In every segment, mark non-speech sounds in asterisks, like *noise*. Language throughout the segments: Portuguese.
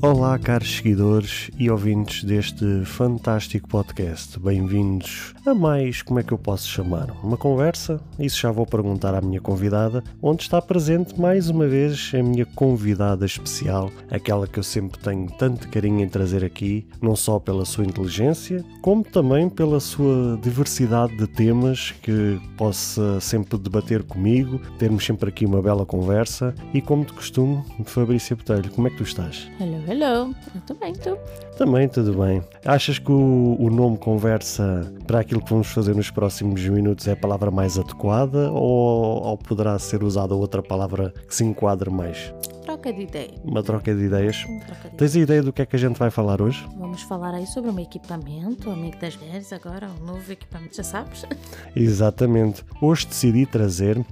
Olá, caros seguidores e ouvintes deste fantástico podcast. Bem-vindos a mais, como é que eu posso chamar? Uma conversa? Isso já vou perguntar à minha convidada, onde está presente mais uma vez a minha convidada especial, aquela que eu sempre tenho tanto carinho em trazer aqui, não só pela sua inteligência, como também pela sua diversidade de temas que possa sempre debater comigo, termos sempre aqui uma bela conversa e, como de costume, Fabrícia Botelho, como é que tu estás? Hello, hello. Eu tô bem, tu? Também, tudo bem. Achas que o, o, nome conversa para aquilo que vamos fazer nos próximos minutos é a palavra mais adequada ou, ou poderá ser usada outra palavra que se enquadre mais? Troca de ideia. Uma troca de ideias. Troca de Tens a ideia do que é que a gente vai falar hoje? Vamos falar aí sobre um equipamento, amigo das mulheres agora, um novo equipamento, já sabes? *laughs* Exatamente. Hoje decidi trazer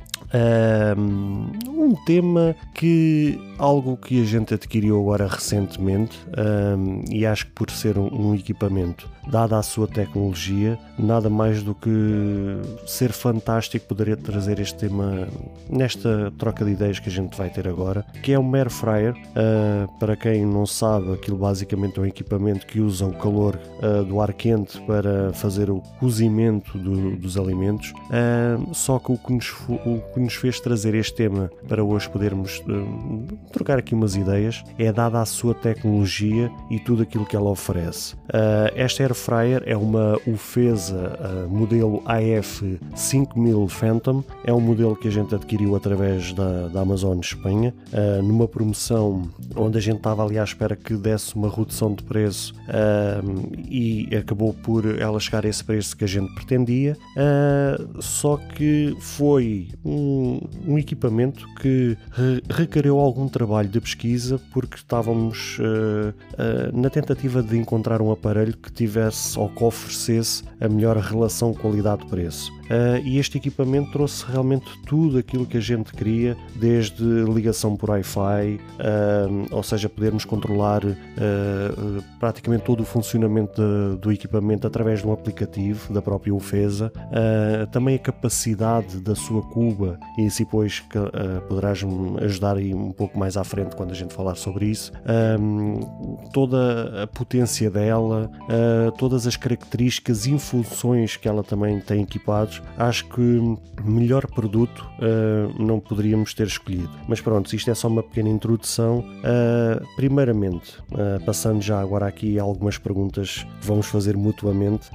um, um tema que algo que a gente adquiriu agora recentemente um, e acho que por ser um, um, equipamento dada a sua tecnologia nada mais do que ser fantástico poderia trazer este tema nesta troca de ideias que a gente vai ter agora que é um air fryer uh, para quem não sabe aquilo basicamente é um equipamento que usa o calor uh, do ar quente para fazer o cozimento do, dos alimentos uh, só que o que nos, o que nos fez trazer este tema para hoje podermos uh, trocar aqui umas ideias é dada a sua tecnologia e tudo aquilo que ela oferece. Uh, esta Air Fryer é uma Ufesa uh, modelo AF 5000 Phantom, é um modelo que a gente adquiriu através da, da Amazon Espanha, numa promoção onde a gente estava ali à espera que desse uma redução de preço e acabou por ela chegar a esse preço que a gente pretendia, só que foi um um, equipamento que re requereu algum trabalho de pesquisa porque estávamos uh, uh, na tentativa de encontrar um aparelho que tivesse ou que oferecesse a melhor relação qualidade-preço. Uh, e este equipamento trouxe realmente tudo aquilo que a gente queria, desde ligação por Wi-Fi, uh, ou seja, podermos controlar uh, praticamente todo o funcionamento de, do equipamento através de um aplicativo da própria UFESA, também a capacidade da sua cuba, e assim depois poderás me ajudar aí um pouco mais à frente quando a gente falar sobre isso, toda a potência dela, todas as características e funções que ela também tem equipados acho que melhor produto uh, não poderíamos ter escolhido. Mas pronto, isto é só uma pequena introdução. Uh, primeiramente, uh, passando já agora aqui algumas perguntas que vamos fazer mutuamente,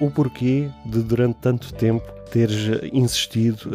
o porquê de durante tanto tempo teres insistido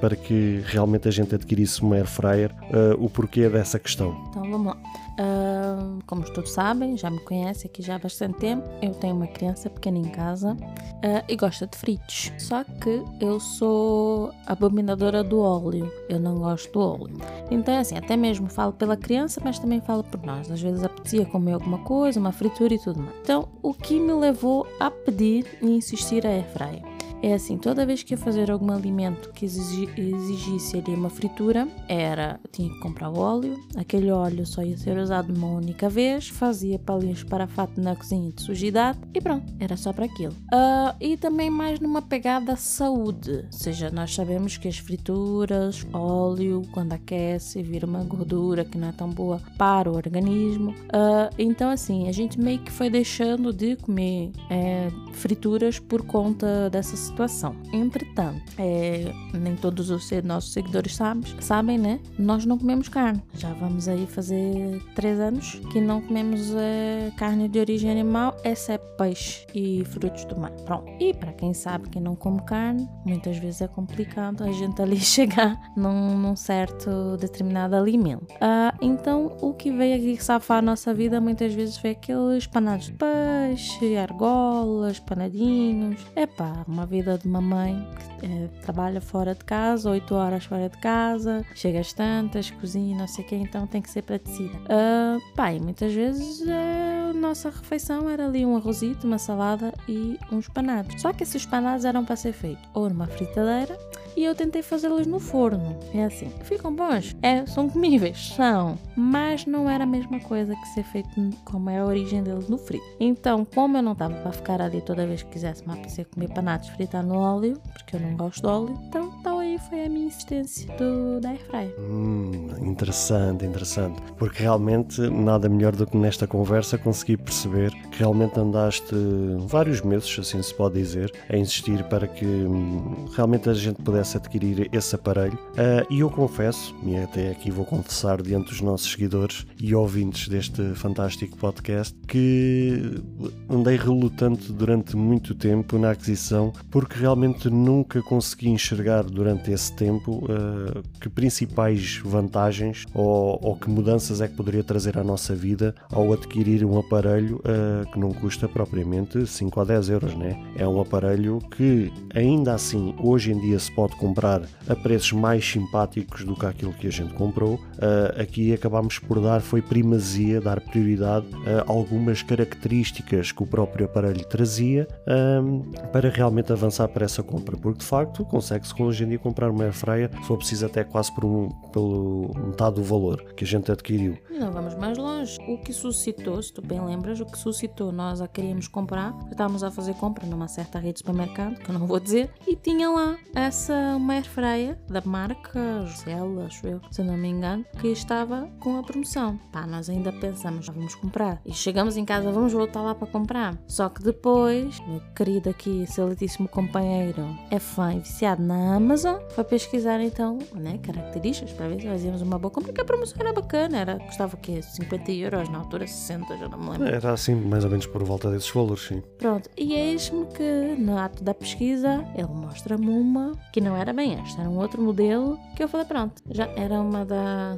para que realmente a gente adquirisse uma air fryer, o porquê dessa questão? Então vamos lá. Uh, como todos sabem, já me conhecem aqui já há bastante tempo, eu tenho uma criança pequena em casa uh, e gosta de fritos. Só que eu sou abominadora do óleo, eu não gosto do óleo. Então é assim, até mesmo falo pela criança, mas também falo por nós. Às vezes apetecia comer alguma coisa, uma fritura e tudo mais. Então, o que me levou a pedir e insistir a airfryer? É assim, toda vez que ia fazer algum alimento que exigisse ali uma fritura, era tinha que comprar óleo, aquele óleo só ia ser usado uma única vez, fazia para ali esparafato na cozinha de sujidade e pronto, era só para aquilo. Uh, e também mais numa pegada saúde, ou seja, nós sabemos que as frituras, óleo, quando aquece, vira uma gordura que não é tão boa para o organismo. Uh, então, assim, a gente meio que foi deixando de comer é, frituras por conta dessa situação. Entretanto, é, nem todos os nossos seguidores sabem, sabem, né? Nós não comemos carne. Já vamos aí fazer três anos que não comemos é, carne de origem animal, exceto peixe e frutos do mar. Pronto. E para quem sabe que não come carne, muitas vezes é complicado a gente ali *laughs* chegar num, num certo determinado alimento. Ah, então, o que veio aqui safar a nossa vida muitas vezes foi aqueles panados de peixe, argolas, panadinhos. É pá, uma vida de uma mãe que é, trabalha fora de casa, 8 horas fora de casa, chega às tantas, cozinha, não sei o que, então tem que ser praticida. Uh, pá, e muitas vezes a nossa refeição era ali um arrozito, uma salada e uns panados. Só que esses panados eram para ser feitos ou numa fritadeira e eu tentei fazê-los no forno. É assim, ficam bons? É, são comíveis, são, mas não era a mesma coisa que ser feito como é a origem deles no frito. Então, como eu não estava para ficar ali toda vez que quisesse me apetecer comer panados fritar no óleo, porque eu não gosto de óleo, então tal foi a minha insistência do, da airfryer. Hum, interessante, interessante. Porque realmente nada melhor do que nesta conversa conseguir perceber que realmente andaste vários meses, assim se pode dizer, a insistir para que hum, realmente a gente pudesse adquirir esse aparelho. Uh, e eu confesso, e até aqui vou confessar diante dos nossos seguidores e ouvintes deste fantástico podcast, que andei relutante durante muito tempo na aquisição, porque realmente nunca consegui enxergar durante esse tempo uh, que principais vantagens ou, ou, que mudanças é que poderia trazer à nossa vida ao adquirir um aparelho uh, que não custa propriamente 5 a 10 euros, né? É um aparelho que ainda assim hoje em dia se pode comprar a preços mais simpáticos do que aquilo que a gente comprou. Uh, aqui acabámos por dar foi primazia, dar prioridade a algumas características que o próprio aparelho trazia um, para realmente avançar para essa compra, porque de facto consegue-se hoje em dia comprar uma airfryer, se for preciso até quase por um, pelo metade do valor que a gente adquiriu. Não vamos mais longe. O que suscitou, se tu bem lembras, o que suscitou, nós a queríamos comprar, estávamos a fazer compra numa certa rede de supermercado, que eu não vou dizer, e tinha lá essa uma airfryer da marca Zella, acho eu, se não me engano, que estava com a promoção. Pá, nós ainda pensamos, vamos comprar. E chegamos em casa, vamos voltar lá para comprar. Só que depois, meu querido aqui, excelentíssimo companheiro, é fã e viciado na Amazon, foi pesquisar então, né, características para ver se fazíamos uma boa compra, porque a promoção era bacana, era, custava o quê? 50 euros, na altura 60, já não me lembro. Era assim, mais ou menos por volta desses valores, sim. Pronto, e eis-me que no ato da pesquisa, ele mostra-me uma que não era bem esta, era um outro modelo, que eu falei, pronto, já era uma da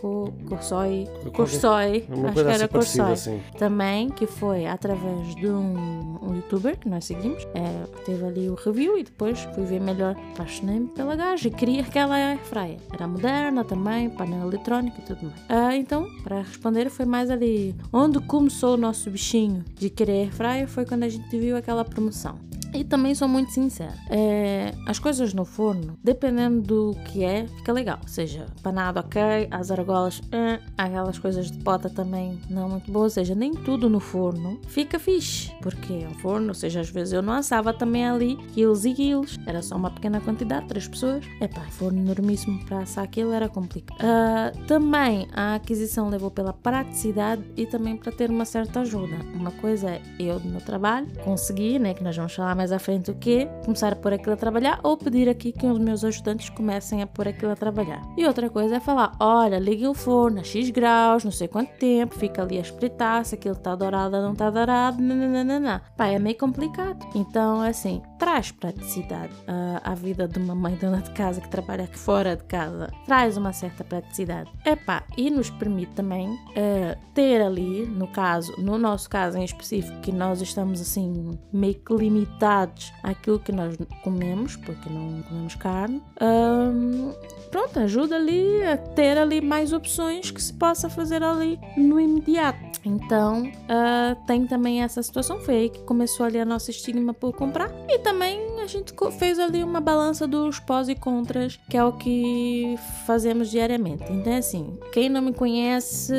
Corsoi, Corsoi, acho que era Corsoi, assim. também, que foi através de um, um youtuber que nós seguimos, é, teve ali o review e depois fui ver melhor, apaixonei-me pela gaja e queria aquela airfryer. Era moderna também, painel eletrónico e tudo mais. Ah, então, para responder, foi mais ali onde começou o nosso bichinho de querer airfryer foi quando a gente viu aquela promoção. E também sou muito sincera. É, as coisas no forno, dependendo do que é, fica legal. Ou seja, panado ok, as argolas, eh, aquelas coisas de pota também não muito boas. Ou seja, nem tudo no forno fica fixe. Porque é um forno, ou seja, às vezes eu não assava também ali quilos e quilos. Era só uma pequena quantidade, três pessoas. É pá, forno enormíssimo para assar aquilo era complicado. Uh, também a aquisição levou pela praticidade e também para ter uma certa ajuda. Uma coisa é eu no trabalho consegui, né, que nós vamos falar mais à frente o quê? Começar a pôr aquilo a trabalhar ou pedir aqui que os meus ajudantes comecem a pôr aquilo a trabalhar. E outra coisa é falar: olha, ligue o forno a X graus, não sei quanto tempo, fica ali a espretar se aquilo está dourado ou não está dourado, nananana. Pá, é meio complicado. Então, assim, traz praticidade uh, à vida de uma mãe dona de casa que trabalha aqui fora de casa. Traz uma certa praticidade. Epá, e nos permite também uh, ter ali, no caso, no nosso caso em específico, que nós estamos assim meio que limitados adaptados àquilo que nós comemos, porque não comemos carne, um, pronto, ajuda ali a ter ali mais opções que se possa fazer ali no imediato. Então, uh, tem também essa situação. Foi aí que começou ali a nossa estigma por comprar. E também a gente fez ali uma balança dos pós e contras, que é o que fazemos diariamente. Então, assim, quem não me conhece,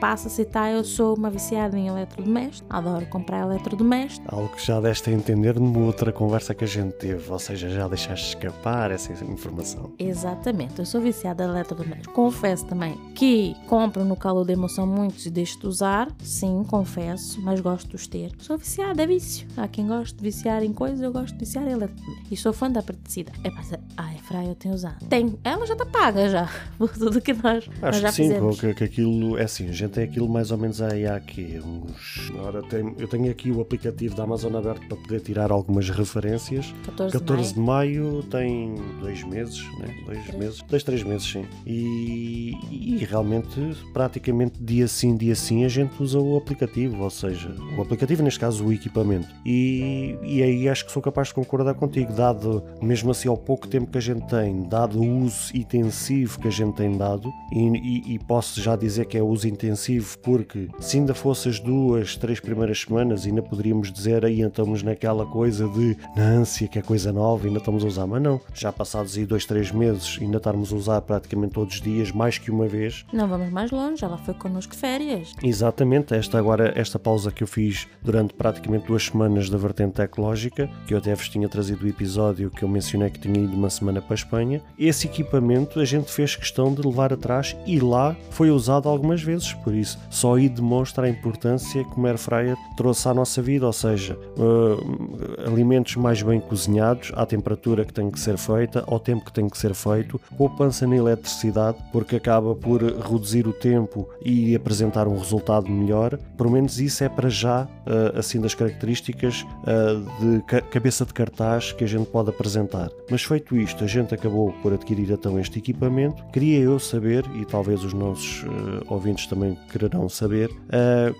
passa a citar, eu sou uma viciada em eletrodomésticos, adoro comprar eletrodomésticos. Algo que já deste a entender numa outra conversa que a gente teve, ou seja, já deixaste escapar essa informação. Exatamente, eu sou viciada em eletrodomésticos. Confesso também que compro no calor da emoção muitos e deixo de usar, sim, confesso, mas gosto de os ter. Sou viciada, é vício. Há quem goste de viciar em coisas, eu gosto de beneficiar ela também. E sou fã da praticidade. É pá, a Airfryer eu tenho usado. Tem, ela já está paga já, *laughs* por tudo que nós, Acho nós já que sim, fizemos. que, que aquilo é assim, a gente tem aquilo mais ou menos aí há aqui uns. Ora, tem- eu tenho aqui o aplicativo da Amazon aberto para poder tirar algumas referências. 14, 14 de de maio tem dois meses, né? Dois Três. meses, dois, três meses, sim. E, e realmente, praticamente dia sim, dia sim, a gente usa o aplicativo, ou seja, o aplicativo, neste caso, o equipamento. E, e aí acho que sou capaz de concordar contigo, dado mesmo assim ao pouco tempo que a gente tem, dado o uso intensivo que a gente tem dado, e, e- e posso já dizer que é uso intensivo porque se ainda fosse as duas, três primeiras semanas, ainda poderíamos dizer aí estamos naquela coisa de na ânsia que é coisa nova, ainda estamos a usar, mas não, já passados aí dois, três meses, ainda estarmos a usar praticamente todos os dias, mais que uma vez, Não vamos mais longe, ela foi connosco de férias. Exatamente, esta agora, esta pausa que eu fiz durante praticamente duas semanas da vertente ecológica, que eu até vos tinha trazido o episódio que eu mencionei que tinha ido uma semana para a Espanha, esse equipamento a gente fez questão de levar atrás e lá foi usado algumas vezes, por isso só aí demonstra a importância que o Air Fryer trouxe à nossa vida, ou seja, eh, alimentos mais bem cozinhados, à temperatura que tem que ser feita, ao tempo que tem que ser feito, poupança na eletricidade, porque acaba por reduzir o tempo e apresentar um resultado melhor. Pelo menos isso é para já, eh, assim, das características eh, de ca- cabeça de cartaz que a gente pode apresentar. Mas feito isto, a gente acabou por adquirir então este equipamento. Queria eu saber, e talvez os nossos eh, ouvintes também quererão saber,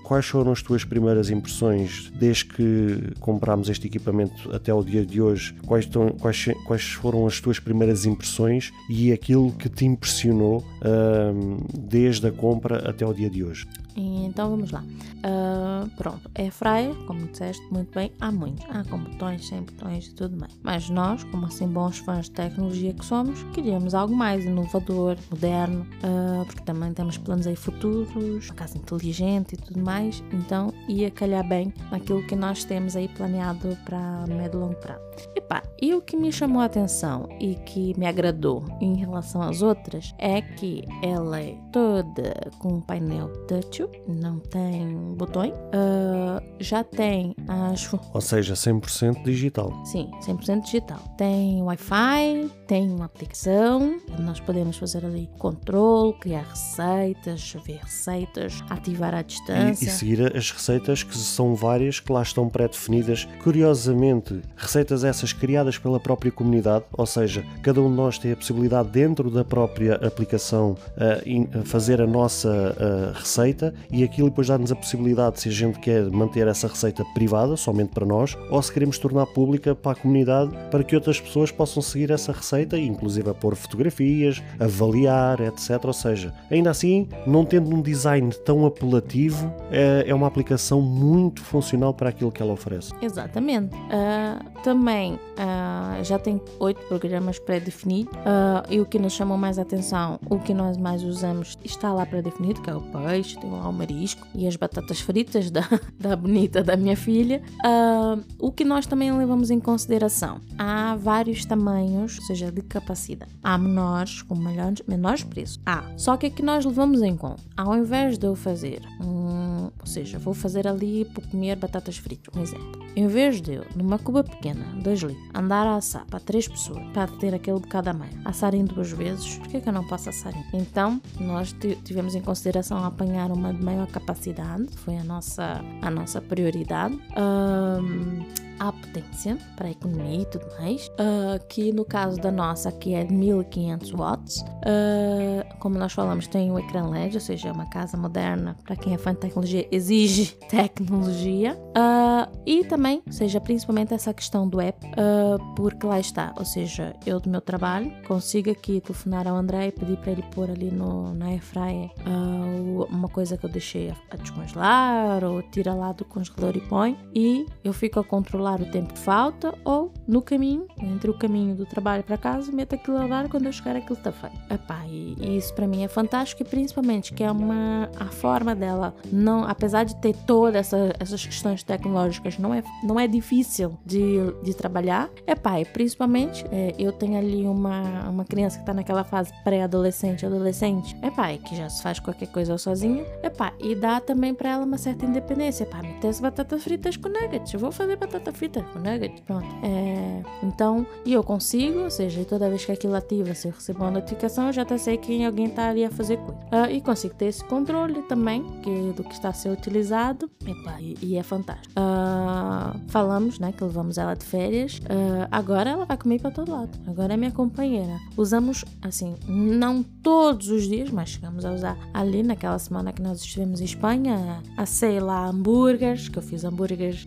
quais foram as tuas primeiras impressões desde que comprámos este equipamento até o dia de hoje? Quais, estão- quais, quais foram as tuas primeiras impressões e aquilo que te impressionou ahm, desde a compra até o dia de hoje? Então vamos lá. Ah, pronto, é fryer, como disseste muito bem, há muitos. Há com botões, sem botões e tudo bem. Mas nós, como assim bons fãs de tecnologia que somos, queríamos algo mais inovador, moderno, ah, porque também temos planos aí futuros, uma casa inteligente e tudo mais. Então ia calhar bem naquilo que nós temos aí planeado para médio e longo prazo. Epá, e o que me chamou a atenção e que me agradou em relação às outras é que ela é toda com um painel touch, não tem botões, ah, já tem as. Ou seja, 100% digital. Sim, 100% digital. Tem Wi-Fi, tem uma aplicação, nós podemos fazer ali controle, criar receitas, ver receitas, ativar à E, distância. e seguir as receitas que são várias que lá estão pré-definidas. Curiosamente, receitas essas criadas pela própria comunidade, ou seja, cada um de nós tem a possibilidade dentro da própria aplicação a fazer a nossa receita e aquilo depois dá-nos a possibilidade se a gente quer manter essa receita privada, somente para nós, ou se queremos tornar pública para a comunidade para que outras pessoas possam seguir essa receita inclusive a pôr fotografias, avaliar, etc. Ou seja, ainda assim, não tendo um design tão apelativo, é, é uma aplicação muito funcional para aquilo que ela oferece. Exatamente. Ah, também ah, já tem oito programas pré-definidos ah, e o que nos chamou mais a atenção, o que nós mais usamos está lá pré-definido, que é o peixe, tem lá o marisco e as batatas fritas da, *laughs* da bonita da minha filha. O que nós também levamos em consideração, há vários tamanhos, ou seja, de capacidade. Há menores com melhores, menores preços. Há. Só que aqui nós levamos em conta, ao invés de eu fazer um, ou seja, vou fazer ali para comer batatas fritas, um exemplo. Em vez de eu, numa cuba pequena, 2 litros, andar a assar para três pessoas, para ter aquele bocado a mais, assar em duas vezes, por que, que eu não posso assar em? Então, nós ti- tivemos em consideração apanhar uma de maior capacidade, foi a nossa, a nossa prioridade. Ahm, a potência para a economia e tudo mais, ah, que no caso da nossa aqui é de 1500 watts. Ah, como nós falamos, tem o ecrã LED, ou seja, é uma casa moderna, para quem é fã de tecnologia, exige *laughs* tecnologia. Ah, e também, ou seja, principalmente essa questão do app, porque lá está, ou seja, eu do meu trabalho consigo aqui telefonar ao André e pedir para ele pôr ali no, na airfryer uma coisa que eu deixei a, a descongelar ou tira lá do congelador e põe e eu fico a controlar o tempo que falta ou no caminho, entre o caminho do trabalho para casa, meto aquilo a dar quando eu chegar aquilo está feito. Epá, e, isso para mim é fantástico e principalmente que é uma a forma dela não, apesar de ter todas essa, essas questões tecnológicas, não é, não é difícil de, de trabalhar. Epá, e principalmente é, eu tenho ali uma, uma criança que está naquela fase pré-adolescente, adolescente, epá, e que já se faz qualquer coisa sozinha, epá, e dá também para ela uma certa independência. Epá, metesse batatas fritas com nuggets, eu vou fazer batata fita com nuggets, pronto. É, então, e eu consigo, ou seja, toda vez que aquilo ativa, se eu recebo uma notificação, eu já até sei que alguém está ali a fazer coisa. Uh, e consigo ter esse controle também que, do que está a ser utilizado, Epa, e, e, é fantástico. Uh, falamos, né, que levamos ela de férias, uh, agora ela vai comigo para todo lado, agora é minha companheira. Usamos, assim, não todos os dias, mas chegamos a usar ali naquela semana que nós estivemos em Espanha, assei lá hambúrgueres, que eu fiz hambúrgueres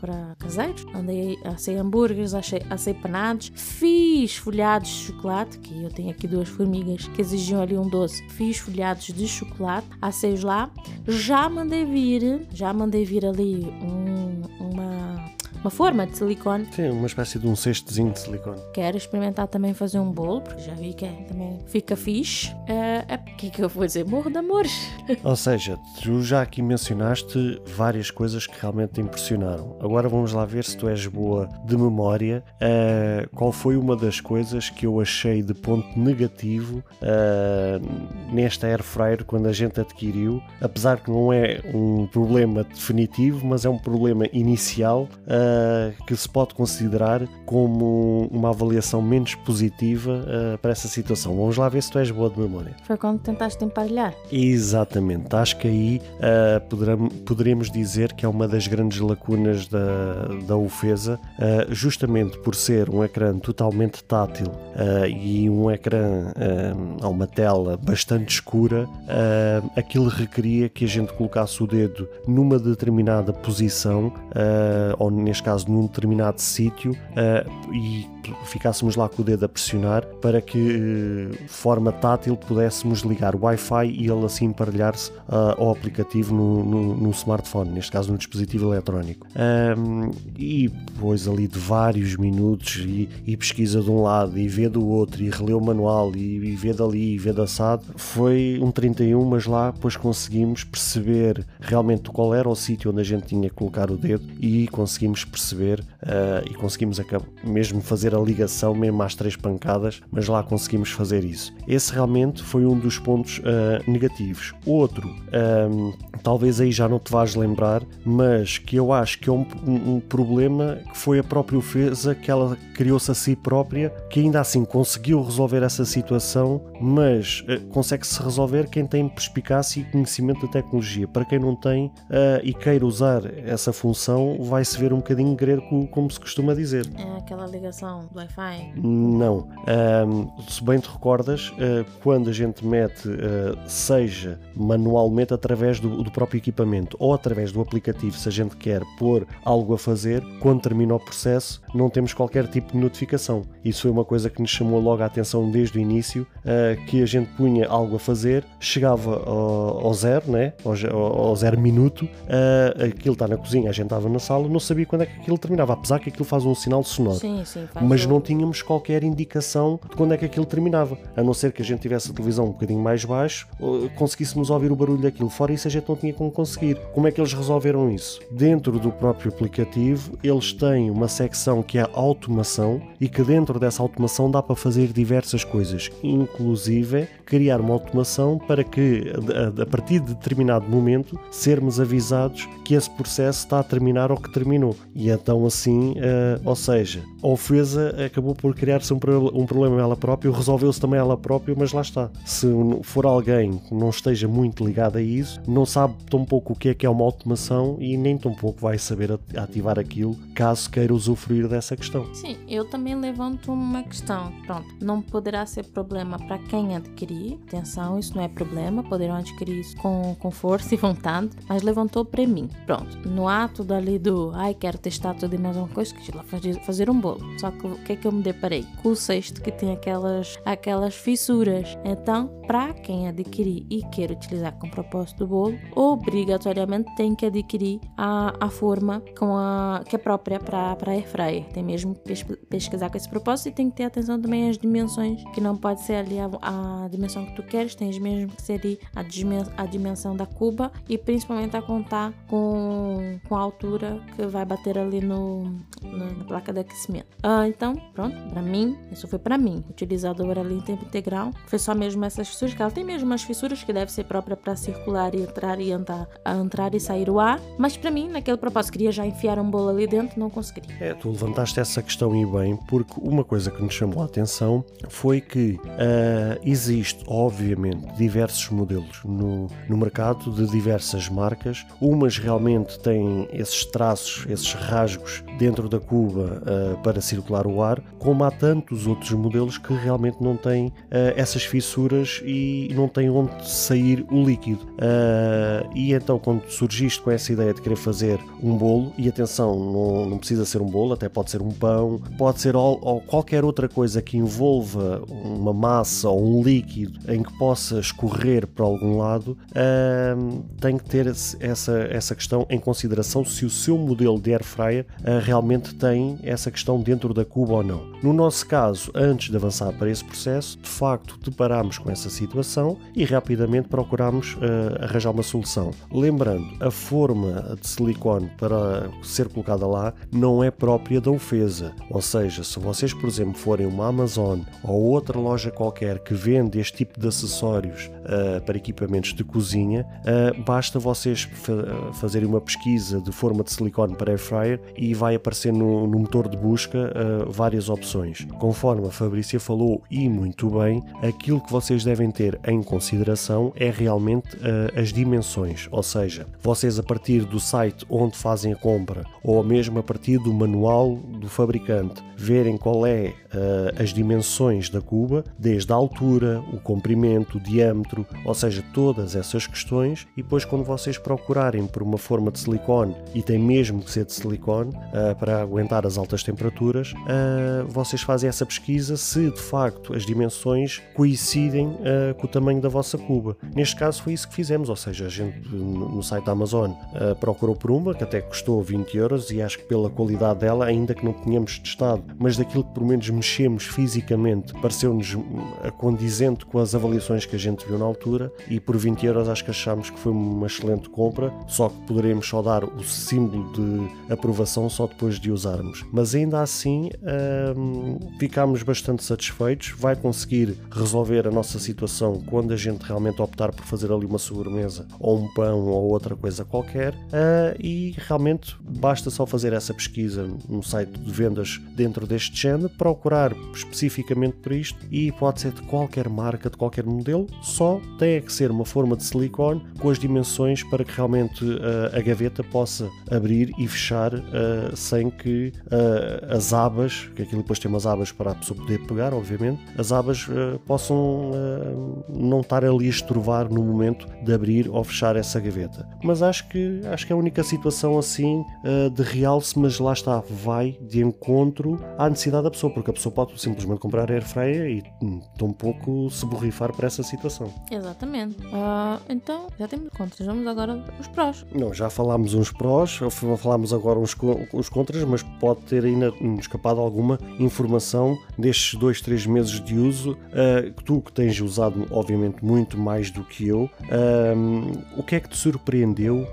para caseiros, andei, assei hambúrgueres, assei, assei panados, fiz folhados de chocolate, que eu tenho aqui duas formigas que exigiam ali um doce, fiz folhados de chocolate, assei-os lá, já mandei vir, já mandei vir ali um, uma uma forma de silicone. Sim, uma espécie de um cestozinho de silicone. Quero experimentar também fazer um bolo, porque já vi que é, também fica fixe. Uh, é porque que eu vou dizer? Morro de amores. *laughs* Ou seja, tu já aqui mencionaste várias coisas que realmente te impressionaram. Agora vamos lá ver se tu és boa de memória. Uh, qual foi uma das coisas que eu achei de ponto negativo uh, nesta air fryer quando a gente adquiriu? Apesar que não é um problema definitivo, mas é um problema inicial. Uh, que se pode considerar como uma avaliação menos positiva uh, para essa situação. Vamos lá ver se tu és boa de memória. Foi quando tentaste emparelhar? Exatamente. Acho que aí uh, poderemos, poderíamos dizer que é uma das grandes lacunas da, da UFESA, justamente por ser um ecrã totalmente tátil e um ecrã a uma tela bastante escura, aquilo requeria que a gente colocasse o dedo numa determinada posição, ou neste neste caso num determinado sítio, uh, e ficássemos lá com o dedo a pressionar para que, de eh, forma tátil, pudéssemos ligar o Wi-Fi e ele assim emparelhar-se uh, ao aplicativo no, no, no, smartphone, neste caso no dispositivo eletrónico. Um, e depois ali de vários minutos e, e, pesquisa de um lado e vê do outro e relê o manual e, e vê dali e vê da SAD, foi um 31, mas lá depois conseguimos perceber realmente qual era o sítio onde a gente tinha que colocar o dedo e conseguimos perceber uh, e conseguimos mesmo fazer a ligação, mesmo às três pancadas, mas lá conseguimos fazer isso. Esse realmente foi um dos pontos uh, negativos. Outro, um, talvez aí já não te vais lembrar, mas que eu acho que é um, um, um problema que foi a própria ofesa que ela criou-se a si própria, que ainda assim conseguiu resolver essa situação, mas uh, consegue-se resolver quem tem perspicácia e conhecimento da tecnologia. Para quem não tem uh, e queira usar essa função, vai-se ver um bocadinho grego, como se costuma dizer. É aquela ligação do Wi-Fi? Não. Um, se bem te recordas, uh, quando a gente mete, uh, seja manualmente através do, do, próprio equipamento ou através do aplicativo, se a gente quer pôr algo a fazer, quando termina o processo, não temos qualquer tipo de notificação. Isso foi uma coisa que nos chamou logo a atenção desde o início, uh, que a gente punha algo a fazer, chegava ao, ao zero, né? ao, ao zero minuto, aquilo está na cozinha, a gente estava na sala, não sabia quando é que aquilo terminava, apesar que aquilo faz um sinal sonoro. Sim, sim, mas não tínhamos qualquer indicação de quando é que aquilo terminava. A não ser que a gente tivesse a televisão um bocadinho mais baixo, conseguíssemos ouvir o barulho daquilo. Fora isso, a gente não tinha como conseguir. Como é que eles resolveram isso? Dentro do próprio aplicativo, eles têm uma secção que é automação e que dentro dessa automação dá para fazer diversas coisas, inclusive criar uma automação para que a partir de determinado momento sermos avisados que esse processo está a terminar ou que terminou. E então assim, uh, ou seja, a ofesa acabou por criar-se um, um, problema ela própria, resolveu-se também ela própria, mas lá está. Se for alguém que não esteja muito ligado a isso, não sabe tão pouco o que é que é uma automação e nem tão pouco vai saber ativar aquilo caso queira usufruir dessa questão. Sim, eu também levanto uma questão. Pronto, não poderá ser problema para quem adquirir. Atenção, isso não é problema, poderão adquirir isso com, com força e vontade, mas levantou para mim. Pronto, no ato dali do ai, quero testar tudo e mais uma coisa, que lá fazer um bolo. Só que o que é que eu me deparei? Com o cesto que tem aquelas, aquelas fissuras. Então, para quem adquirir e quer utilizar com propósito do bolo, obrigatoriamente tem que adquirir a, a forma com a, que é própria para a airfryer. Tem mesmo que pesquisar com esse propósito e tem que ter atenção também às dimensões, que não pode ser ali a, a dimensão dimensão que tu queres, tens mesmo que ser a, a dimensão da cuba e principalmente a contar com, com a altura que vai bater ali no, na placa de aquecimento. Ah, então, pronto, para mim, isso foi para mim. Utilizadora ali em tempo integral, foi só mesmo essas fissuras, que ela tem mesmo umas fissuras que deve ser própria para circular e entrar e entrar, entrar e sair o ar, mas para mim, naquele propósito, queria já enfiar um bolo ali dentro, não conseguiria. É, tu levantaste essa questão e bem, porque uma coisa que nos chamou a atenção foi que uh, existe, obviamente, diversos modelos no, no mercado de diversas marcas. Umas realmente têm esses traços, esses rasgos dentro da cuba uh, para circular o ar, como há tantos outros modelos que realmente não têm uh, essas fissuras e não têm onde sair o líquido. e então, quando surgiste com essa ideia de querer fazer um bolo, e atenção, não, não precisa ser um bolo, até pode ser um pão, pode ser ou, ou qualquer outra coisa que envolva uma massa ou um em que possa escorrer para algum lado, uh, tem que ter essa, essa questão em consideração se o seu modelo de air fryer uh, realmente tem essa questão dentro da cuba ou não. No nosso caso, antes de avançar para esse processo, de facto deparámos com essa situação e rapidamente procurámos uh, arranjar uma solução. Lembrando, a forma de silicone para ser colocada lá não é própria da ofesa, ou seja, se vocês, por exemplo, forem uma Amazon ou outra loja qualquer que vende este tipo de acessórios uh, para equipamentos de cozinha, uh, basta vocês fa fazerem uma pesquisa de forma de silicone para air fryer e vai aparecer no, no motor de busca uh, várias opções. Conforme a Fabrícia falou e muito bem, aquilo que vocês devem ter em consideração é realmente as dimensões, ou seja, vocês a partir do site onde fazem a compra ou mesmo a partir do manual do fabricante verem qual é as dimensões da cuba, desde a altura, o comprimento, o diâmetro, ou seja, todas essas questões, e depois quando vocês procurarem por uma forma de silicone, e tem mesmo que ser de silicone uh, para aguentar as altas temperaturas, uh, vocês fazem essa pesquisa se de facto as dimensões coincidem com o tamanho da vossa cuba. Neste caso foi isso que fizemos, ou seja, a gente no site da Amazon procurou por uma que até custou 20 euros e acho que pela qualidade dela, ainda que não tínhamos testado mas daquilo que pelo menos mexemos fisicamente pareceu-nos condizente com as avaliações que a gente viu na altura e por 20 euros acho que achámos que foi uma excelente compra, só que poderemos só dar o símbolo de aprovação só depois de usarmos. Mas ainda assim hum, ficámos bastante satisfeitos, vai conseguir resolver a nossa situação quando a gente realmente optar por fazer ali uma sobremesa ou um pão ou outra coisa qualquer uh, e realmente basta só fazer essa pesquisa no site de vendas dentro deste género, procurar especificamente para isto e pode ser de qualquer marca, de qualquer modelo, só tem que ser uma forma de silicone com as dimensões para que realmente uh, a gaveta possa abrir e fechar uh, sem que uh, as abas, que aquilo depois tem umas abas para a pessoa poder pegar, obviamente, as abas possam não estar ali a estrovar no momento de abrir ou fechar essa gaveta. Mas acho que acho que é a única situação assim de realce, mas lá está, vai de encontro à necessidade da pessoa, porque a pessoa pode simplesmente comprar air fryer e hum, tão pouco se borrifar para essa situação. Exatamente. Uh, então, já temos contras, vamos agora os prós. Não, já falámos uns prós, falámos agora uns, uns contras, mas pode ter ainda escapado alguma informação destes dois, três meses de uso, uh, que tu que tens usado, obviamente, muito mais do que eu, uh, o que é que te surpreendeu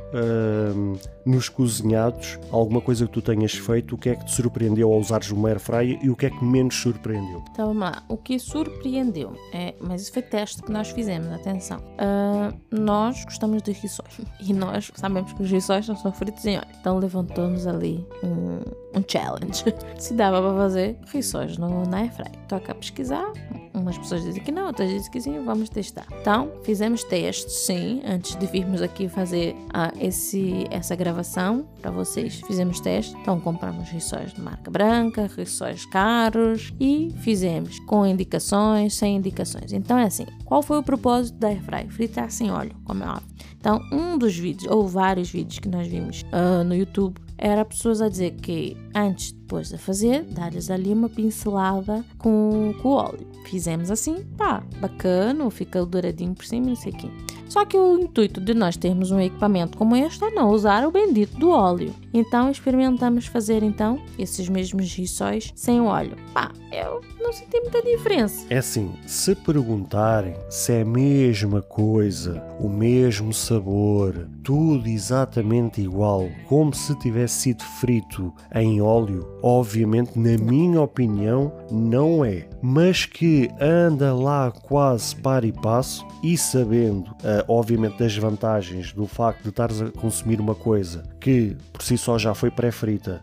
nos cozinhados? Alguma coisa que tu tenhas feito, o que é que te surpreendeu ao usares uma air fryer e o que é que menos surpreendeu? Então vamos lá. O que surpreendeu é, mas isso foi teste que nós fizemos, atenção. Uh, nós gostamos de rissóis *laughs* e nós sabemos que os rissóis são fritos em óleo. Então levantamos ali um, um challenge. *laughs* Se dava para fazer rissóis na air fryer. Toca a pesquisar. Umas pessoas dizem que não, outras dizem que sim, vamos testar. Então, fizemos testes, sim, antes de virmos aqui fazer uh, esse, essa gravação para vocês. Fizemos testes. Então, compramos rissóis de marca branca, rissóis caros e fizemos com indicações, sem indicações. Então é assim, qual foi o propósito da airfryer? Fritar sem óleo, como é óbvio. Então, um dos vídeos, ou vários vídeos que nós vimos uh, no YouTube, era pessoas a dizer que antes, depois de fazer, dar-lhes ali uma pincelada com, com o óleo. Fizemos assim, pá, bacana, fica douradinho por cima, não sei o quê. Só que o intuito de nós termos um equipamento como este é não usar o bendito do óleo. Então experimentamos fazer então esses mesmos rissóis sem óleo. Pá, eu não senti muita diferença. É assim, se perguntarem se é a mesma coisa, o mesmo sabor, tudo exatamente igual, como se tivesse sido frito em óleo, obviamente, na minha opinião, não é. Mas que anda lá quase par e passo e sabendo, uh, obviamente, das vantagens do facto de estares a consumir uma coisa que por si só já foi pré-frita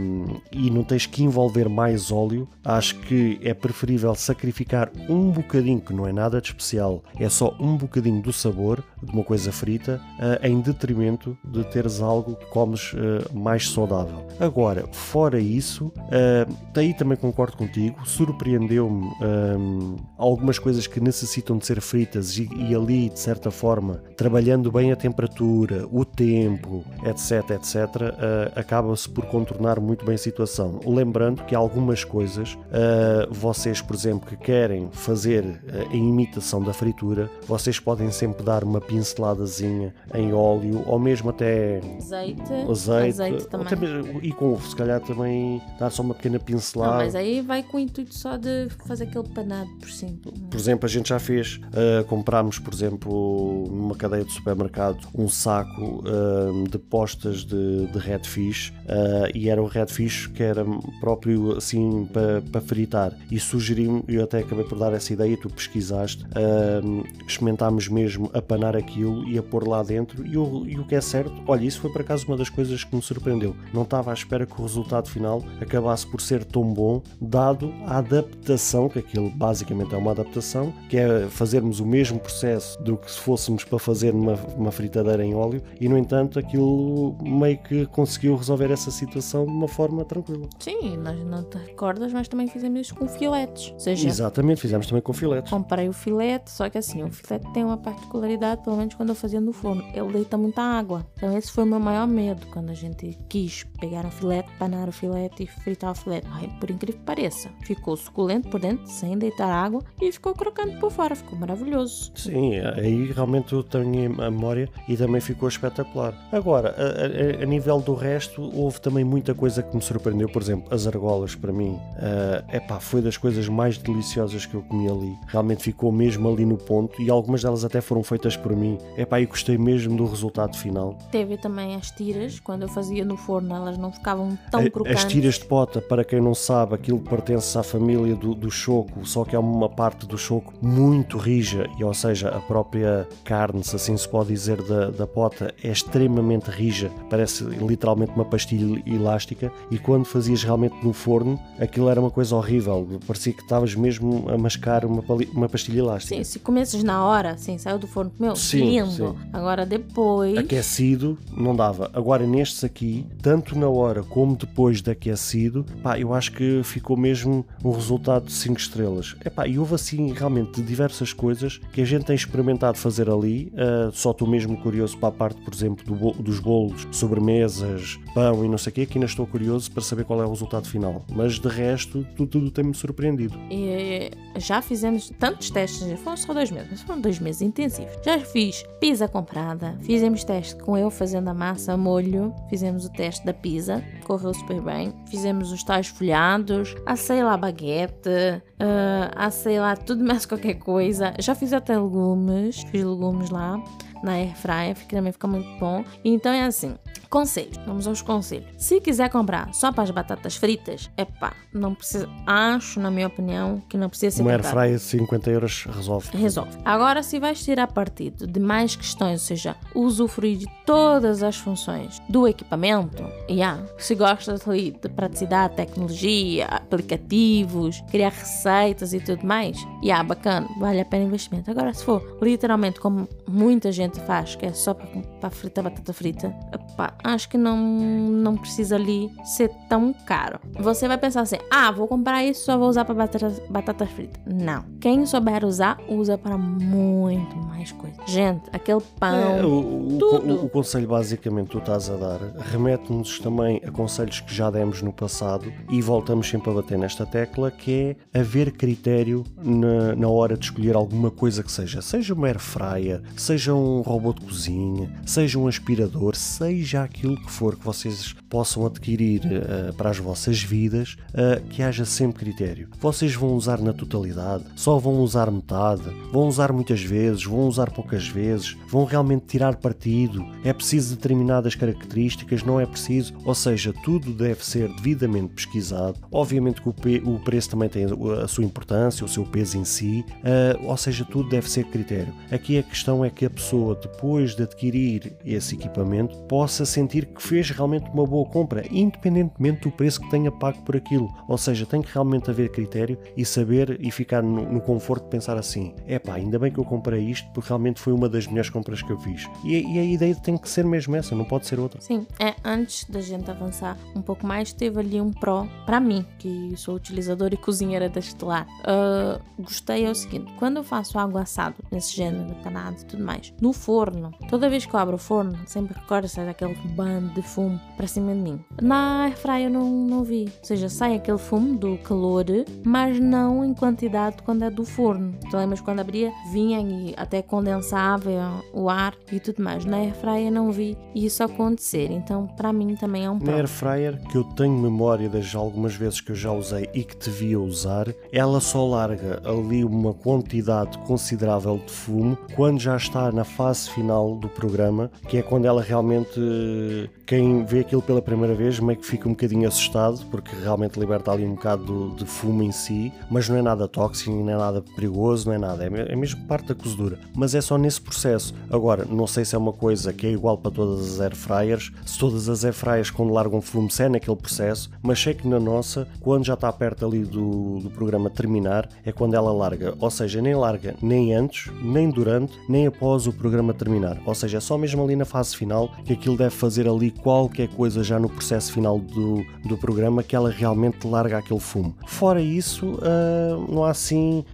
um, e não tens que envolver mais óleo, acho que é preferível sacrificar um bocadinho, que não é nada de especial, é só um bocadinho do sabor de uma coisa frita, uh, em detrimento de teres algo que comes uh, mais saudável. Agora, fora isso, uh, daí também concordo contigo, surpreendeu-me um, algumas coisas que necessitam de ser fritas e, e ali, de certa forma, trabalhando bem a temperatura, o tempo, etc, etc, uh, acaba-se por contornar muito bem a situação. Lembrando que algumas coisas, uh, vocês, por exemplo, que querem fazer uh, a imitação da fritura, vocês podem sempre dar uma pinceladazinha em óleo ou mesmo até azeite, azeite, azeite também. Mesmo, e com se calhar também dar só uma pequena pincelada. Não, mas aí vai com o intuito só de fazer aquele panado por cima. Por exemplo, a gente já fez, uh, comprámos, por exemplo, numa cadeia de supermercado, um saco uh, de postas de, de redfish uh, e era o redfish que era próprio assim para pa fritar. E sugeri-me, eu até acabei por dar essa ideia, tu pesquisaste, experimentámos mesmo a panar aquilo e a pôr lá dentro. E o, e o que é certo, olha, isso foi por acaso uma das coisas que me surpreendeu. Não estava à espera que o resultado final acabasse por ser tão bom, dado a adaptação, que aquilo basicamente é uma adaptação, que é fazermos o mesmo processo do que se fôssemos para fazer uma, uma fritadeira em óleo, e no entanto aquilo meio que conseguiu resolver essa situação de uma forma tranquila. Sim, nós não te recordas, mas também fizemos isso com filetes. Ou seja, Exatamente, fizemos também com filetes. Comprei o filete, só que assim, o filete tem uma particularidade, pelo menos quando eu fazia no forno, ele deita muita água. Então esse foi o meu maior medo quando a gente quis pegar um filete, panar o filete e fritar o filete. Ai, por incrível que pareça, ficou suculento por dentro, sem deitar água, e ficou crocante por fora, ficou maravilhoso. Sim, aí realmente eu tenho a memória e também ficou espetacular. Agora, a, a, a nível do resto, houve também muita coisa que me surpreendeu. Por exemplo, as argolas para mim, uh, epá, foi das coisas mais deliciosas que eu comi ali. Realmente ficou mesmo ali no ponto e algumas delas até foram feitas por mim. Epá, e gostei mesmo do resultado final. Teve também as tiras, quando eu fazia no forno, elas não ficavam tão a, crocantes. As tiras de pota, para quem não sabe, aquilo pertence à família do, do choco, só que é uma parte do choco muito rija, e ou seja, a própria carne, se assim se pode dizer, da, da pota é extremamente rija, parece literalmente uma pastilha elástica, e quando fazias realmente no forno, aquilo era uma coisa horrível, parecia que estavas mesmo a mascar uma, uma pastilha elástica. Sim, se comesses na hora, sim, saiu do forno, meu, sim, lindo. Sim. Agora depois. Aquecido, não dava. Agora nestes aqui, tanto na hora como depois de aquecido, pá, eu acho que ficou mesmo um resultado de 5 estrelas. Epá, e houve assim realmente diversas coisas que a gente tem experimentado fazer ali. Uh, só estou mesmo curioso para a parte, por exemplo, do, dos bolos, sobremesas, pão e não sei o quê, que ainda estou curioso para saber qual é o resultado final. Mas de resto, tudo, tudo tem-me surpreendido. E já fizemos tantos testes, foram só dois meses, mas foram dois meses intensivos. Já fiz pizza comprada, fizemos teste com eu fazendo a massa, molho, fizemos o teste da pizza, correu super bem. Fizemos os tais folhados, assei lá baguete, uh, assei lá tudo mais qualquer coisa. Já fiz até legumes, fiz legumes lá na air fryer, que também fica muito bom. Então é assim, Conselho, vamos aos conselhos. Se quiser comprar só para as batatas fritas, é pá, não precisa. Acho, na minha opinião, que não precisa ser. Uma airfryer de 50 euros resolve. Resolve. Agora, se vais tirar partido de mais questões, ou seja, usufruir de todas as funções do equipamento, yeah, se gostas ali de praticidade, tecnologia, aplicativos, criar receitas e tudo mais, yeah, bacana, vale a pena investimento. Agora, se for literalmente como muita gente faz, que é só para, para fritar batata frita, Opa, acho que não, não precisa ali ser tão caro. Você vai pensar assim: ah, vou comprar isso, só vou usar para batata, batata frita. Não. Quem souber usar, usa para muito mais coisas. Gente, aquele pão. É, o, o, tudo. O, o, conselho basicamente que tu estás a dar remete-nos também a conselhos que já demos no passado e voltamos sempre a bater nesta tecla que é haver critério na, na hora de escolher alguma coisa que seja. Seja uma air fryer, seja um robô de cozinha, seja um aspirador, seja aquilo que for que vocês possam adquirir uh, para as vossas vidas, uh, que haja sempre critério. Vocês vão usar na totalidade, só vão usar metade, vão usar muitas vezes, vão usar poucas vezes, vão realmente tirar partido, é preciso determinadas características, não é preciso, ou seja, tudo deve ser devidamente pesquisado. Obviamente que o, o preço também tem a sua importância, o seu peso em si, uh, ou seja, tudo deve ser critério. Aqui a questão é que a pessoa, depois de adquirir esse equipamento, possa sentir que fez realmente uma boa compra, independentemente do preço que tenha pago por aquilo. Ou seja, tem que realmente haver critério e saber e ficar no, no conforto de pensar assim: é pá, ainda bem que eu comprei isto porque realmente foi uma das melhores compras que eu fiz. E, e a ideia tem que ser mesmo essa, não pode ser outra. Sim, é, antes da gente avançar um pouco mais, teve ali um pró para mim, que sou utilizadora e cozinheira deste lar. Uh, gostei é o seguinte: quando eu faço água assado, nesse género, panado e tudo mais, no forno, toda vez que eu abro o forno, sempre recordo sai aquele bando de fumo para cima de mim. Na airfryer eu não, não vi. Ou seja, sai aquele fumo do calor, mas não em quantidade quando é do forno. Tu lembras quando abria, vinha e até condensava o ar e tudo mais. Na airfryer não vi isso acontecer. Então, para mim também é um Na airfryer, que eu tenho memória das algumas vezes que eu já usei e que devia usar, ela só larga ali uma quantidade considerável de fumo quando já está na fase final do programa, que é quando ela realmente de quem vê aquilo pela primeira vez meio que fica um bocadinho assustado porque realmente liberta ali um bocado de fumo em si, mas não é nada tóxico, não é nada perigoso, não é nada, é, mesmo parte da cozedura, mas é só nesse processo. Agora, não sei se é uma coisa que é igual para todas as air fryers, se todas as air fryers quando largam fumo se é naquele processo, mas sei que na nossa, quando já está perto ali do, do programa terminar, é quando ela larga, ou seja, nem larga nem antes, nem durante, nem após o programa terminar, ou seja, é só mesmo ali na fase final que aquilo deve fazer ali qualquer coisa já no processo final do, do programa que ela realmente larga aquele fumo. Fora isso, uh, não há assim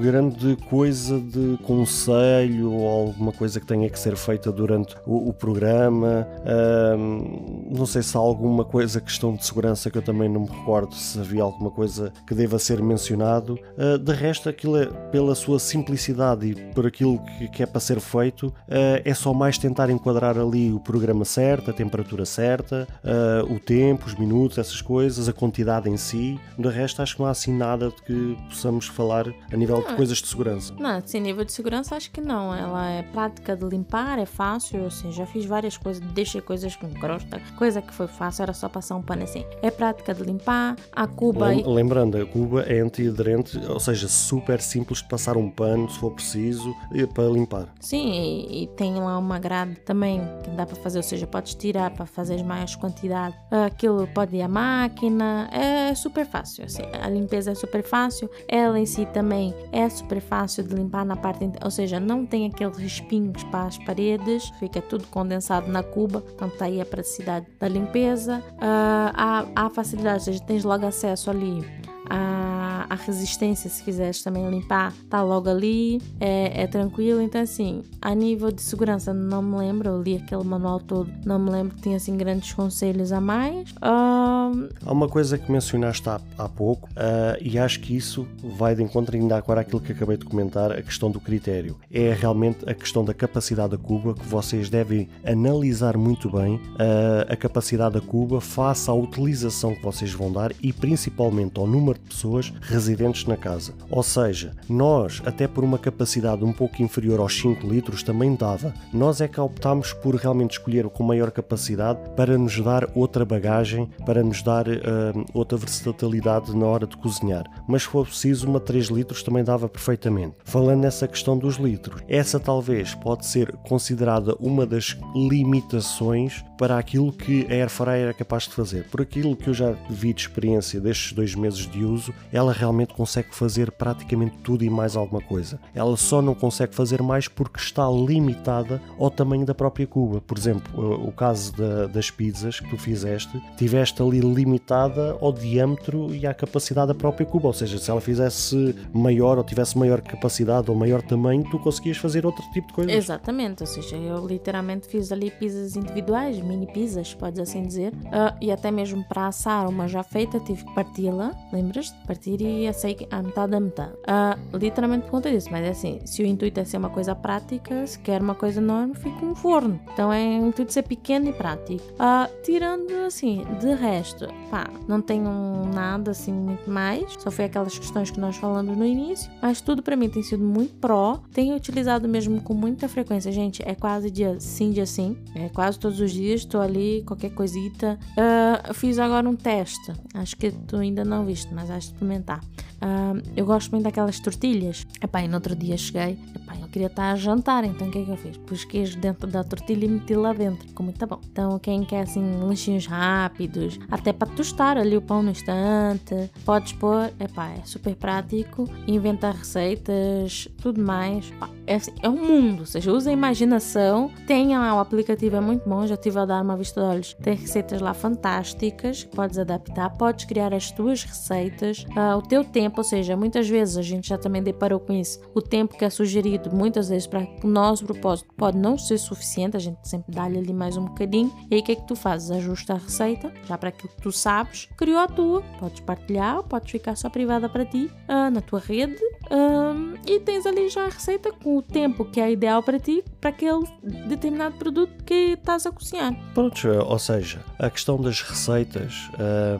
grande coisa de conselho ou alguma coisa que tenha que ser feita durante o, o programa. Uh, não sei se há alguma coisa, questão de segurança que eu também não me recordo se havia alguma coisa que deva ser mencionado. Uh, de resto, aquilo é, pela sua simplicidade e por aquilo que, que é para ser feito, é só mais tentar enquadrar ali o programa certo a temperatura certa, uh, o tempo, os minutos, essas coisas, a quantidade em si. De resto, acho que não há assim nada de que possamos falar a nível não, de coisas de segurança. Não, assim, nível de segurança acho que não. Ela é prática de limpar, é fácil, assim, já fiz várias coisas, deixei coisas com crosta, coisa que foi fácil, era só passar um pano assim. É prática de limpar, a cuba... Lem lembrando, a cuba é antiaderente, ou seja, super simples de passar um pano, se for preciso, para limpar. Sim, e, e tem lá uma grade também que dá para fazer, ou seja, podes tirar para fazer mais quantidade. Aquilo pode ir à máquina, é super fácil. Assim, a limpeza é super fácil, ela em si também é super fácil de limpar na parte, ou seja, não tem aqueles respingos para as paredes, fica tudo condensado na cuba, então está aí a praticidade da limpeza. Uh, há, há facilidade, ou seja, tens logo acesso ali a, a resistência, se quiseres também limpar, está logo ali, é, é, tranquilo. Então, assim, a nível de segurança, não me lembro, eu li aquele manual todo, não me lembro que tinha assim grandes conselhos a mais. Um... Há uma coisa que mencionaste há, há pouco, uh, e acho que isso vai de encontro ainda agora àquilo que acabei de comentar, a questão do critério. É realmente a questão da capacidade da cuba que vocês devem analisar muito bem uh, a capacidade da cuba face à utilização que vocês vão dar e principalmente ao número de pessoas residentes na casa. Ou seja, nós, até por uma capacidade um pouco inferior aos 5 litros, também dava. Nós é que optámos por realmente escolher com maior capacidade para nos dar outra bagagem, para nos dar uh, outra versatilidade na hora de cozinhar. Mas se for preciso, uma 3 litros também dava perfeitamente. Falando nessa questão dos litros, essa talvez pode ser considerada uma das limitações para aquilo que a Air Fryer é capaz de fazer. Por aquilo que eu já vi de experiência destes dois meses de uso, ela realmente consegue fazer praticamente tudo e mais alguma coisa. Ela só não consegue fazer mais porque está limitada ao tamanho da própria cuba. Por exemplo, o caso da, das pizzas que tu fizeste, tiveste ali limitada ao diâmetro e à capacidade da própria cuba. Ou seja, se ela fizesse maior ou tivesse maior capacidade ou maior tamanho, tu conseguias fazer outro tipo de coisa. Exatamente, ou seja, eu literalmente fiz ali pizzas individuais, mini pizzas, podes assim dizer, uh, e até mesmo para assar uma já feita tive que parti-la, lembras? Partir e assei a metade da metade. Uh, literalmente por conta disso, mas é assim, se o intuito é ser uma coisa prática, se quer uma coisa enorme, fica um forno. Então é o intuito ser pequeno e prático. Uh, tirando assim, de resto, pá, não tenho nada assim muito mais, só foi aquelas questões que nós falamos no início, mas tudo para mim tem sido muito pró, tenho utilizado mesmo com muita frequência, gente, é quase dia sim, dia sim, é quase todos os dias estou ali, qualquer coisita. Uh, fiz agora um teste, acho que tu ainda não viste, mas vais experimentar. Uh, eu gosto muito daquelas tortilhas. Epá, e no outro dia cheguei, epá, eu queria estar a jantar, então o que é que eu fiz? Pus queijo dentro da tortilha e meti lá dentro, ficou muito bom. Então, quem quer assim, lanchinhos rápidos, até para tostar ali o pão no instante, podes pôr, epá, é super prático, inventar receitas, tudo mais. Epá, é, assim, é um mundo, ou seja, usa a imaginação, tenha lá o aplicativo, é muito bom, já estive a dar uma vista de olhos, tem receitas lá fantásticas que podes adaptar, podes criar as tuas receitas, uh, o teu tempo, ou seja, muitas vezes a gente já também deparou com isso, o tempo que é sugerido muitas vezes para o nosso propósito pode não ser suficiente, a gente sempre dá-lhe ali mais um bocadinho, e aí o que é que tu fazes? Ajusta a receita, já para aquilo que tu sabes, criou a tua, podes partilhar, podes ficar só privada para ti, uh, na tua rede, um, e tens ali já a receita com o tempo que é ideal para ti, para aquele determinado produto que estás a cozinhar. Pronto, ou seja, a questão das receitas,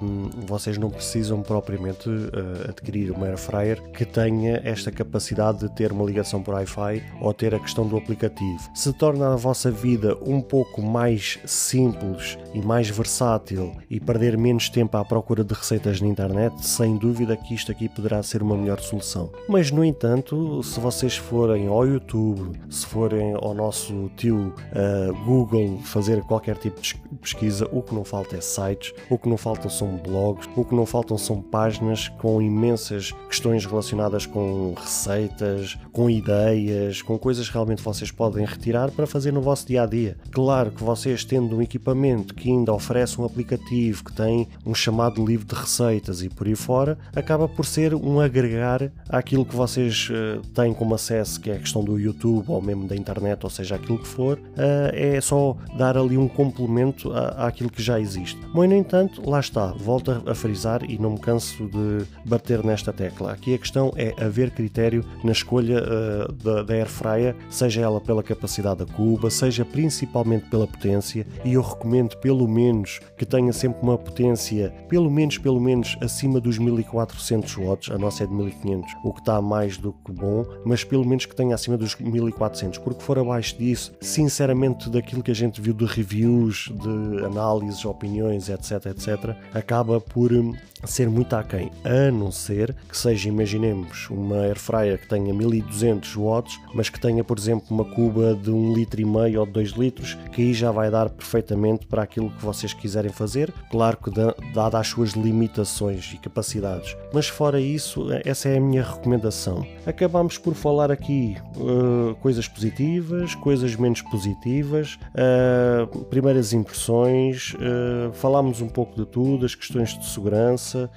um, vocês não precisam propriamente uh, adquirir uma air fryer que tenha esta capacidade de ter uma ligação por Wi-Fi ou ter a questão do aplicativo. Se torna a vossa vida um pouco mais simples e mais versátil e perder menos tempo à procura de receitas na internet, sem dúvida que isto aqui poderá ser uma melhor solução. Mas no entanto, se vocês forem ao YouTube, se forem ao nosso tio uh, Google fazer qualquer tipo de pesquisa, o que não falta é sites, o que não faltam são blogs, o que não faltam são páginas com imensas questões relacionadas com receitas, com ideias, com coisas que realmente vocês podem retirar para fazer no vosso dia a dia. Claro que vocês tendo um equipamento que ainda oferece um aplicativo que tem um chamado livro de receitas e por aí fora, acaba por ser um agregar àquilo que vocês uh, têm como acesso, que é a questão do YouTube ou mesmo da internet, ou seja, aquilo que for, uh, é só dar ali um complemento à, àquilo que já existe. Mas, no entanto, lá está, volto a frisar e não me canso de bater nesta tecla. Aqui a questão é haver critério na escolha uh, da, da Air Fryer, seja ela pela capacidade da cuba, seja principalmente pela potência, e eu recomendo pelo menos que tenha sempre uma potência, pelo menos, pelo menos acima dos 1400 watts, a nossa é de 1500, o que está mais do que bom, mas pelo menos que tenha acima dos 1400, porque for abaixo disso, sinceramente, daquilo que a gente viu de reviews, de análises, opiniões, etc, etc, acaba por hum, ser muito aquém, a não ser que seja, imaginemos, uma air fryer que tenha 1200 watts, mas que tenha, por exemplo, uma cuba de 1 litro e meio ou 2 litros, que aí já vai dar perfeitamente para aquilo que vocês quiserem fazer, claro que dada as suas limitações e capacidades. Mas fora isso, essa é a minha recomendação. Acabamos por falar aqui uh, coisas positivas, coisas menos positivas, uh, primeiras impressões, uh, falámos um pouco de tudo, as questões de segurança,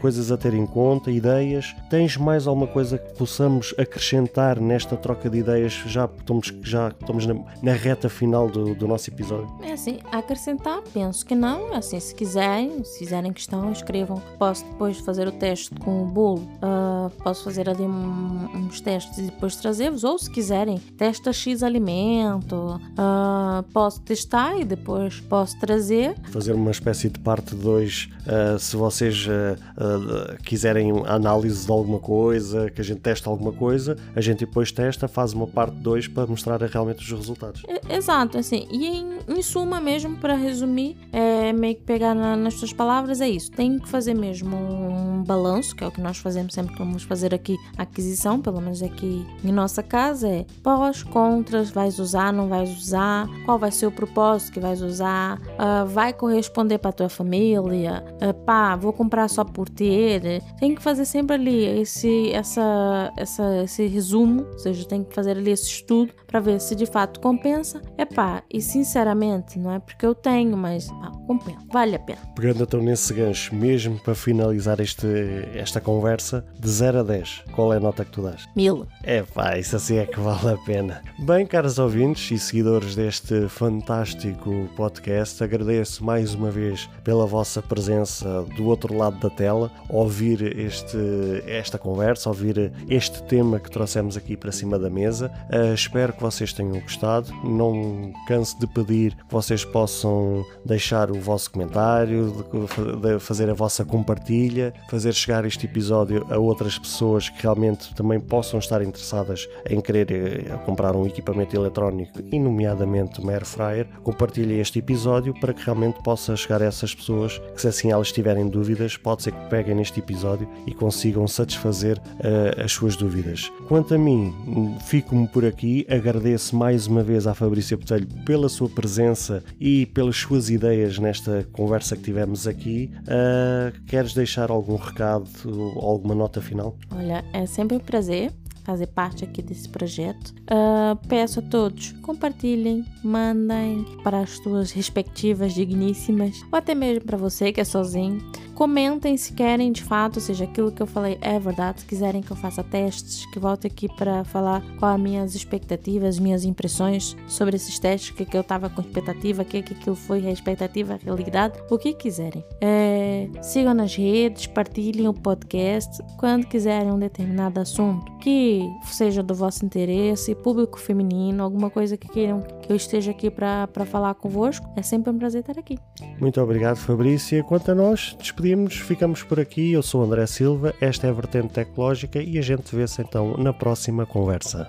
coisas a ter em conta, ideias. Tens mais alguma coisa que possamos acrescentar nesta troca de ideias? Já estamos, já estamos na, na reta final do, do, nosso episódio. É assim, acrescentar, penso que não. É assim, se quiserem, se fizerem questão, escrevam. Posso depois fazer o teste com o bolo, uh, posso fazer ali um, uns testes e depois trazer-vos. Ou se quiserem, testa X alimento, uh, posso testar e depois posso trazer. Fazer uma espécie de parte 2, uh, se vocês quiserem análise de alguma coisa, que a gente teste alguma coisa, a gente depois testa, faz uma parte 2 para mostrar realmente os resultados. Exato, assim, e em, em suma mesmo, para resumir, é meio que pegar na, nas suas palavras, é isso. Tem que fazer mesmo um balanço, que é o que nós fazemos sempre que vamos fazer aqui a aquisição, pelo menos aqui em nossa casa, é pós, contras, vais usar, não vais usar, qual vai ser o propósito que vais usar, uh, vai corresponder para a tua família, uh, pá, vou comprar só por ter. Tem que fazer sempre ali esse, essa, essa, esse resumo, ou seja, tem que fazer ali esse estudo para ver se de fato compensa. É pá, e sinceramente, não é porque eu tenho, mas pá, compensa, vale a pena. Pegando então nesse gancho, mesmo para finalizar este, esta conversa, de 0 a 10, qual é a nota que tu dás? Mil. É pá, isso assim é que vale a pena. Bem, caros ouvintes e seguidores deste fantástico podcast, agradeço mais uma vez pela vossa presença do outro lado da tela, ouvir este, esta conversa, ouvir este tema que trouxemos aqui para cima da mesa. Uh, espero que vocês tenham gostado. Não canso de pedir que vocês possam deixar o vosso comentário, de, de fazer a vossa compartilha, fazer chegar este episódio a outras pessoas que realmente também possam estar interessadas em querer eh, comprar um equipamento eletrónico e nomeadamente uma air fryer. Compartilhem este episódio para que realmente possa chegar a essas pessoas que se assim elas tiverem dúvidas, pode ser que peguem neste episódio e consigam satisfazer uh, as suas dúvidas. Quanto a mim, fico-me por aqui, agradeço mais uma vez à Fabrícia Botelho pela sua presença e pelas suas ideias nesta conversa que tivemos aqui. Uh, queres deixar algum recado, alguma nota final? Olha, é sempre um prazer fazer parte aqui desse projeto. Uh, peço a todos, compartilhem, mandem para as suas respectivas digníssimas, ou até mesmo para você que é sozinho. Comentem se querem de fato, seja aquilo que eu falei é verdade, se quiserem que eu faça testes, que volte aqui para falar qual as minhas expectativas, minhas impressões sobre esses testes, o que, que eu estava com expectativa, o que, que aquilo foi a expectativa, a realidade, o que quiserem. É, sigam nas redes, partilhem o podcast quando quiserem um determinado assunto que seja do vosso interesse, público feminino, alguma coisa que queiram que eu esteja aqui para falar convosco. É sempre um prazer estar aqui. Muito obrigado, Fabrícia. Quanto a nós, despedimos despedimos, ficamos por aqui. Eu sou André Silva, esta é a Vertente Tecnológica e a gente vê-se então na próxima conversa.